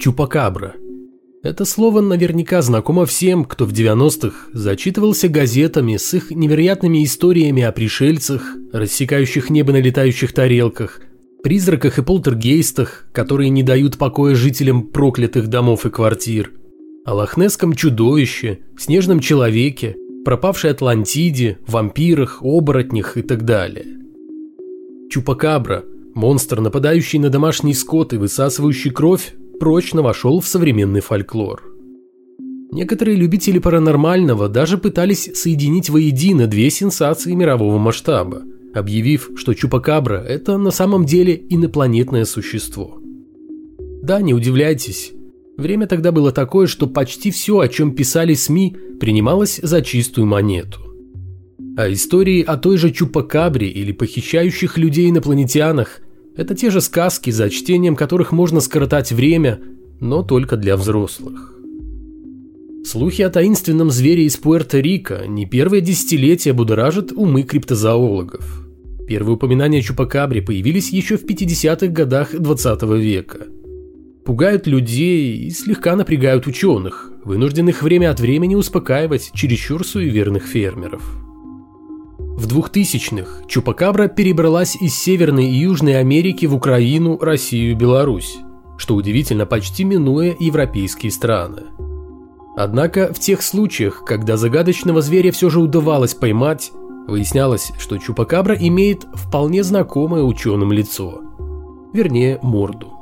Чупакабра. Это слово наверняка знакомо всем, кто в 90-х зачитывался газетами с их невероятными историями о пришельцах, рассекающих небо на летающих тарелках, призраках и полтергейстах, которые не дают покоя жителям проклятых домов и квартир, о лохнесском чудовище, снежном человеке, пропавшей Атлантиде, вампирах, оборотнях и так далее. Чупакабра, монстр, нападающий на домашний скот и высасывающий кровь, прочно вошел в современный фольклор. Некоторые любители паранормального даже пытались соединить воедино две сенсации мирового масштаба, объявив, что Чупакабра – это на самом деле инопланетное существо. Да, не удивляйтесь, время тогда было такое, что почти все, о чем писали СМИ, принималось за чистую монету. А истории о той же Чупакабре или похищающих людей инопланетянах это те же сказки, за чтением которых можно скоротать время, но только для взрослых. Слухи о таинственном звере из Пуэрто-Рико не первое десятилетие будоражат умы криптозоологов. Первые упоминания о Чупакабре появились еще в 50-х годах 20 века. Пугают людей и слегка напрягают ученых, вынужденных время от времени успокаивать чересчур суеверных фермеров. В 2000-х Чупакабра перебралась из Северной и Южной Америки в Украину, Россию Беларусь, что удивительно почти минуя европейские страны. Однако в тех случаях, когда загадочного зверя все же удавалось поймать, выяснялось, что Чупакабра имеет вполне знакомое ученым лицо, вернее морду.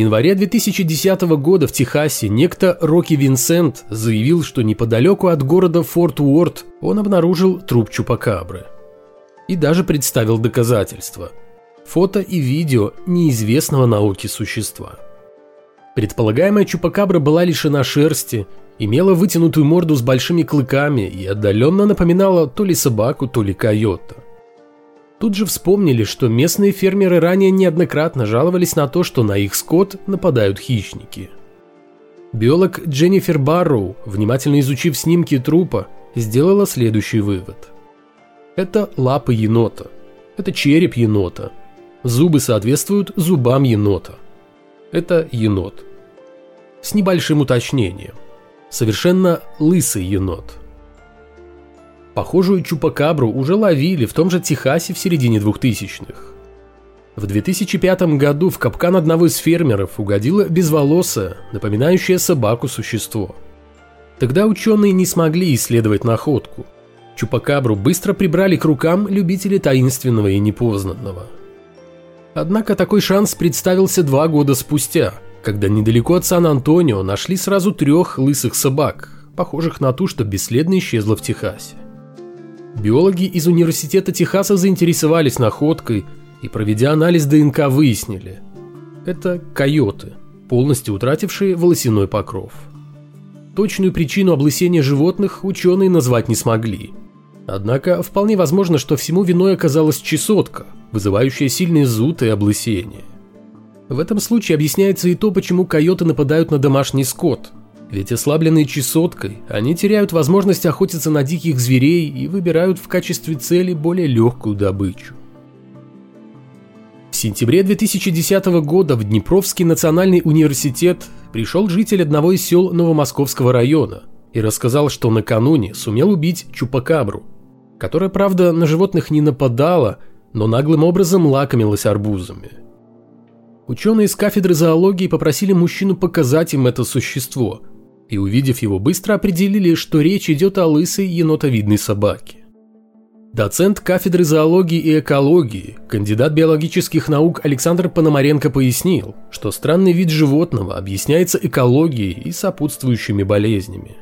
Январе 2010 года в Техасе некто Рокки Винсент заявил, что неподалеку от города Форт Уорд он обнаружил труп Чупакабры. И даже представил доказательства. Фото и видео неизвестного науке существа. Предполагаемая Чупакабра была лишена шерсти, имела вытянутую морду с большими клыками и отдаленно напоминала то ли собаку, то ли койота – Тут же вспомнили, что местные фермеры ранее неоднократно жаловались на то, что на их скот нападают хищники. Биолог Дженнифер Барроу, внимательно изучив снимки трупа, сделала следующий вывод. Это лапы енота. Это череп енота. Зубы соответствуют зубам енота. Это енот. С небольшим уточнением. Совершенно лысый енот. Похожую чупакабру уже ловили в том же Техасе в середине 2000-х. В 2005 году в капкан одного из фермеров угодило безволосое, напоминающее собаку существо. Тогда ученые не смогли исследовать находку. Чупакабру быстро прибрали к рукам любители таинственного и непознанного. Однако такой шанс представился два года спустя, когда недалеко от Сан-Антонио нашли сразу трех лысых собак, похожих на ту, что бесследно исчезла в Техасе. Биологи из Университета Техаса заинтересовались находкой и, проведя анализ ДНК, выяснили – это койоты, полностью утратившие волосяной покров. Точную причину облысения животных ученые назвать не смогли. Однако вполне возможно, что всему виной оказалась чесотка, вызывающая сильный зуд и облысение. В этом случае объясняется и то, почему койоты нападают на домашний скот – ведь ослабленные чесоткой, они теряют возможность охотиться на диких зверей и выбирают в качестве цели более легкую добычу. В сентябре 2010 года в Днепровский национальный университет пришел житель одного из сел Новомосковского района и рассказал, что накануне сумел убить чупакабру, которая, правда, на животных не нападала, но наглым образом лакомилась арбузами. Ученые из кафедры зоологии попросили мужчину показать им это существо – и, увидев его, быстро определили, что речь идет о лысой енотовидной собаке. Доцент кафедры зоологии и экологии, кандидат биологических наук Александр Пономаренко пояснил, что странный вид животного объясняется экологией и сопутствующими болезнями.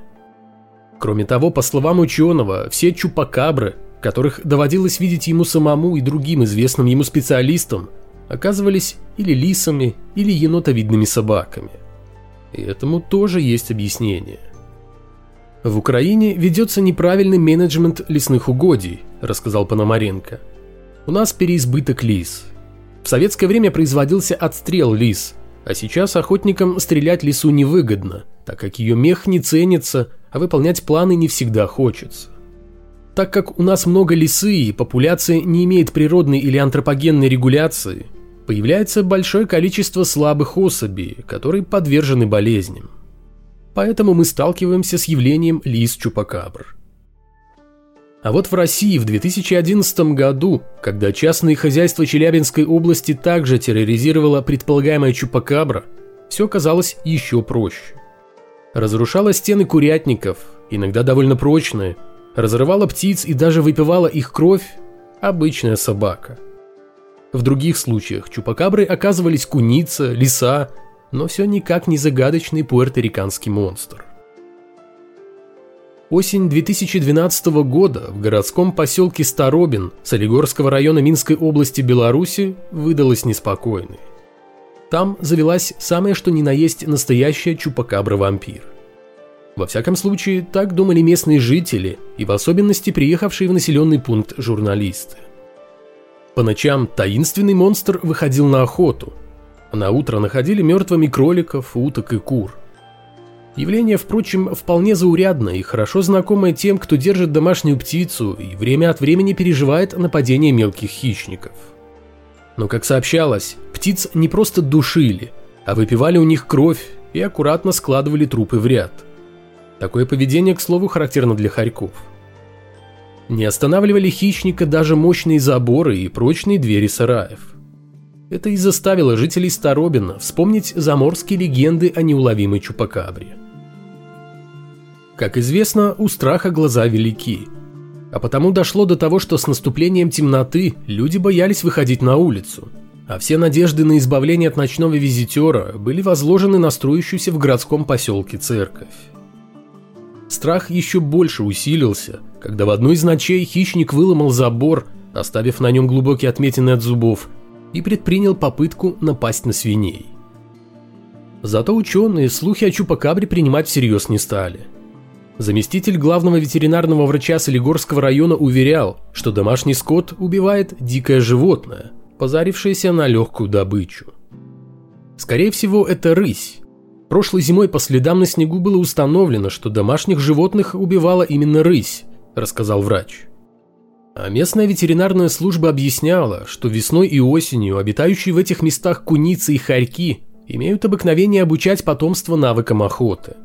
Кроме того, по словам ученого, все чупакабры, которых доводилось видеть ему самому и другим известным ему специалистам, оказывались или лисами, или енотовидными собаками – и этому тоже есть объяснение. В Украине ведется неправильный менеджмент лесных угодий, рассказал Пономаренко. У нас переизбыток лис. В советское время производился отстрел лис, а сейчас охотникам стрелять лису невыгодно, так как ее мех не ценится, а выполнять планы не всегда хочется. Так как у нас много лисы и популяция не имеет природной или антропогенной регуляции, появляется большое количество слабых особей, которые подвержены болезням. Поэтому мы сталкиваемся с явлением лис-чупакабр. А вот в России в 2011 году, когда частные хозяйства Челябинской области также терроризировала предполагаемая чупакабра, все оказалось еще проще. Разрушала стены курятников, иногда довольно прочные, разрывала птиц и даже выпивала их кровь обычная собака – в других случаях чупакабры оказывались куница, лиса, но все никак не загадочный пуэрториканский монстр. Осень 2012 года в городском поселке Старобин Солигорского района Минской области Беларуси выдалась неспокойной. Там завелась самая что ни на есть настоящая чупакабра-вампир. Во всяком случае, так думали местные жители и в особенности приехавшие в населенный пункт журналисты. По ночам таинственный монстр выходил на охоту, на утро находили мертвыми кроликов, уток и кур. Явление, впрочем, вполне заурядное и хорошо знакомое тем, кто держит домашнюю птицу и время от времени переживает нападение мелких хищников. Но, как сообщалось, птиц не просто душили, а выпивали у них кровь и аккуратно складывали трупы в ряд. Такое поведение, к слову, характерно для хорьков – не останавливали хищника даже мощные заборы и прочные двери сараев. Это и заставило жителей Старобина вспомнить заморские легенды о неуловимой чупакабре. Как известно, у страха глаза велики. А потому дошло до того, что с наступлением темноты люди боялись выходить на улицу, а все надежды на избавление от ночного визитера были возложены на строящуюся в городском поселке церковь. Страх еще больше усилился, когда в одну из ночей хищник выломал забор, оставив на нем глубокие отметины от зубов, и предпринял попытку напасть на свиней. Зато ученые слухи о Чупакабре принимать всерьез не стали. Заместитель главного ветеринарного врача Солигорского района уверял, что домашний скот убивает дикое животное, позарившееся на легкую добычу. Скорее всего, это рысь, Прошлой зимой по следам на снегу было установлено, что домашних животных убивала именно рысь, рассказал врач. А местная ветеринарная служба объясняла, что весной и осенью обитающие в этих местах куницы и хорьки имеют обыкновение обучать потомство навыкам охоты.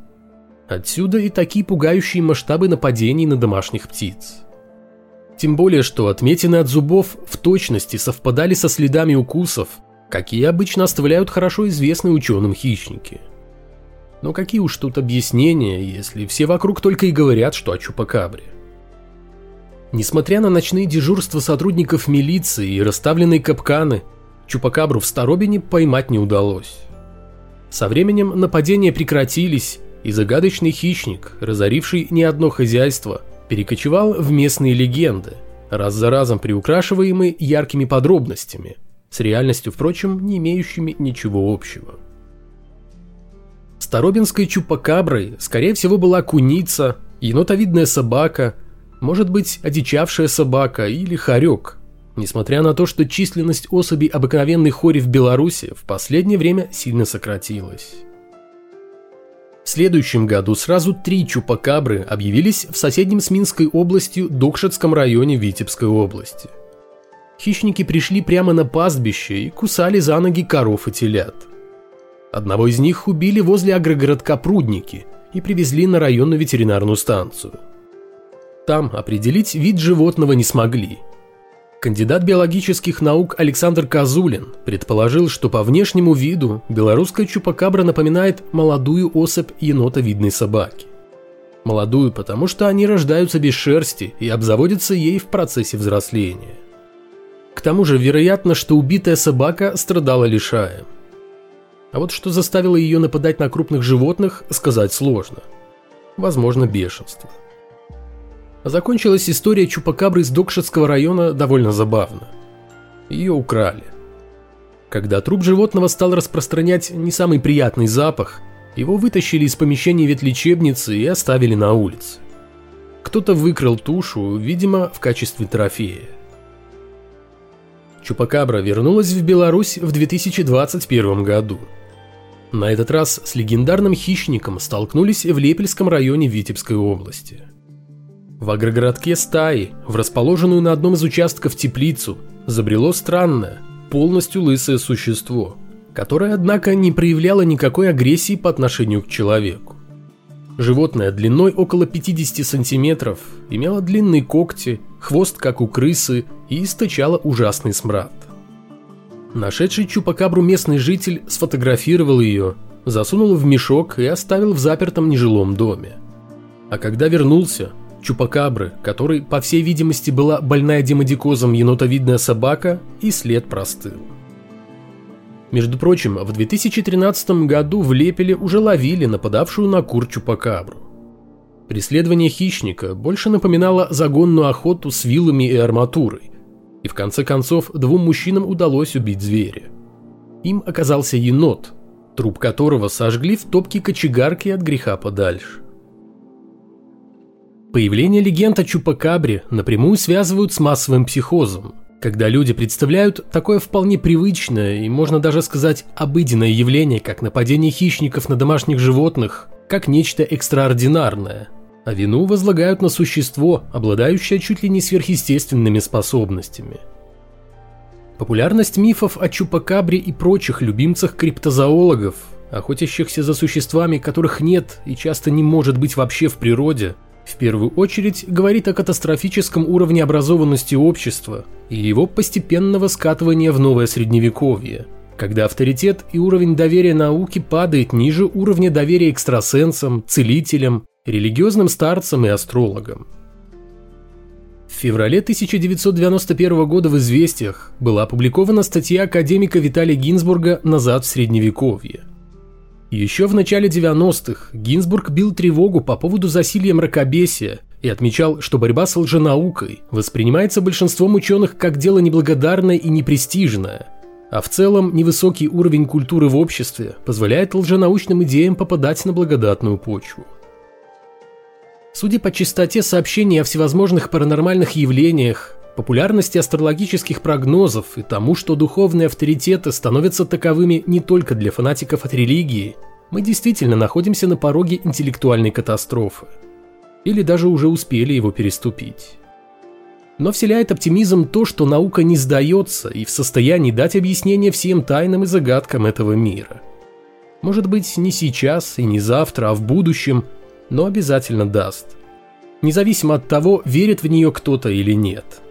Отсюда и такие пугающие масштабы нападений на домашних птиц. Тем более, что отметины от зубов в точности совпадали со следами укусов, какие обычно оставляют хорошо известные ученым хищники – но какие уж тут объяснения, если все вокруг только и говорят, что о Чупакабре. Несмотря на ночные дежурства сотрудников милиции и расставленные капканы, Чупакабру в Старобине поймать не удалось. Со временем нападения прекратились, и загадочный хищник, разоривший не одно хозяйство, перекочевал в местные легенды, раз за разом приукрашиваемые яркими подробностями, с реальностью, впрочем, не имеющими ничего общего. Старобинской чупакаброй, скорее всего, была куница, енотовидная собака, может быть, одичавшая собака или хорек. Несмотря на то, что численность особей обыкновенной хори в Беларуси в последнее время сильно сократилась. В следующем году сразу три чупакабры объявились в соседнем с Минской областью Докшетском районе Витебской области. Хищники пришли прямо на пастбище и кусали за ноги коров и телят – Одного из них убили возле агрогородка Прудники и привезли на районную ветеринарную станцию. Там определить вид животного не смогли. Кандидат биологических наук Александр Козулин предположил, что по внешнему виду белорусская чупакабра напоминает молодую особь енотовидной собаки. Молодую, потому что они рождаются без шерсти и обзаводятся ей в процессе взросления. К тому же вероятно, что убитая собака страдала лишаем. А вот что заставило ее нападать на крупных животных, сказать сложно. Возможно, бешенство. Закончилась история Чупакабры из Докшетского района довольно забавно. Ее украли. Когда труп животного стал распространять не самый приятный запах, его вытащили из помещения ветлечебницы и оставили на улице. Кто-то выкрал тушу, видимо, в качестве трофея. Чупакабра вернулась в Беларусь в 2021 году. На этот раз с легендарным хищником столкнулись в Лепельском районе Витебской области. В агрогородке стаи, в расположенную на одном из участков теплицу, забрело странное, полностью лысое существо, которое, однако, не проявляло никакой агрессии по отношению к человеку. Животное длиной около 50 сантиметров имело длинные когти, хвост как у крысы и источало ужасный смрад. Нашедший чупакабру местный житель сфотографировал ее, засунул в мешок и оставил в запертом нежилом доме. А когда вернулся, чупакабры, которой, по всей видимости, была больная демодикозом енотовидная собака, и след простыл. Между прочим, в 2013 году в Лепеле уже ловили нападавшую на кур чупакабру. Преследование хищника больше напоминало загонную охоту с вилами и арматурой, и в конце концов двум мужчинам удалось убить зверя. Им оказался енот, труп которого сожгли в топке кочегарки от греха подальше. Появление легенд о Чупакабре напрямую связывают с массовым психозом, когда люди представляют такое вполне привычное и, можно даже сказать, обыденное явление, как нападение хищников на домашних животных, как нечто экстраординарное, а вину возлагают на существо, обладающее чуть ли не сверхъестественными способностями. Популярность мифов о Чупакабре и прочих любимцах криптозоологов, охотящихся за существами, которых нет и часто не может быть вообще в природе – в первую очередь говорит о катастрофическом уровне образованности общества и его постепенного скатывания в новое средневековье, когда авторитет и уровень доверия науки падает ниже уровня доверия экстрасенсам, целителям, религиозным старцам и астрологам. В феврале 1991 года в «Известиях» была опубликована статья академика Виталия Гинзбурга «Назад в Средневековье», еще в начале 90-х Гинзбург бил тревогу по поводу засилья мракобесия и отмечал, что борьба с лженаукой воспринимается большинством ученых как дело неблагодарное и непрестижное, а в целом невысокий уровень культуры в обществе позволяет лженаучным идеям попадать на благодатную почву. Судя по частоте сообщений о всевозможных паранормальных явлениях, популярности астрологических прогнозов и тому, что духовные авторитеты становятся таковыми не только для фанатиков от религии, мы действительно находимся на пороге интеллектуальной катастрофы. Или даже уже успели его переступить. Но вселяет оптимизм то, что наука не сдается и в состоянии дать объяснение всем тайнам и загадкам этого мира. Может быть, не сейчас и не завтра, а в будущем, но обязательно даст. Независимо от того, верит в нее кто-то или нет –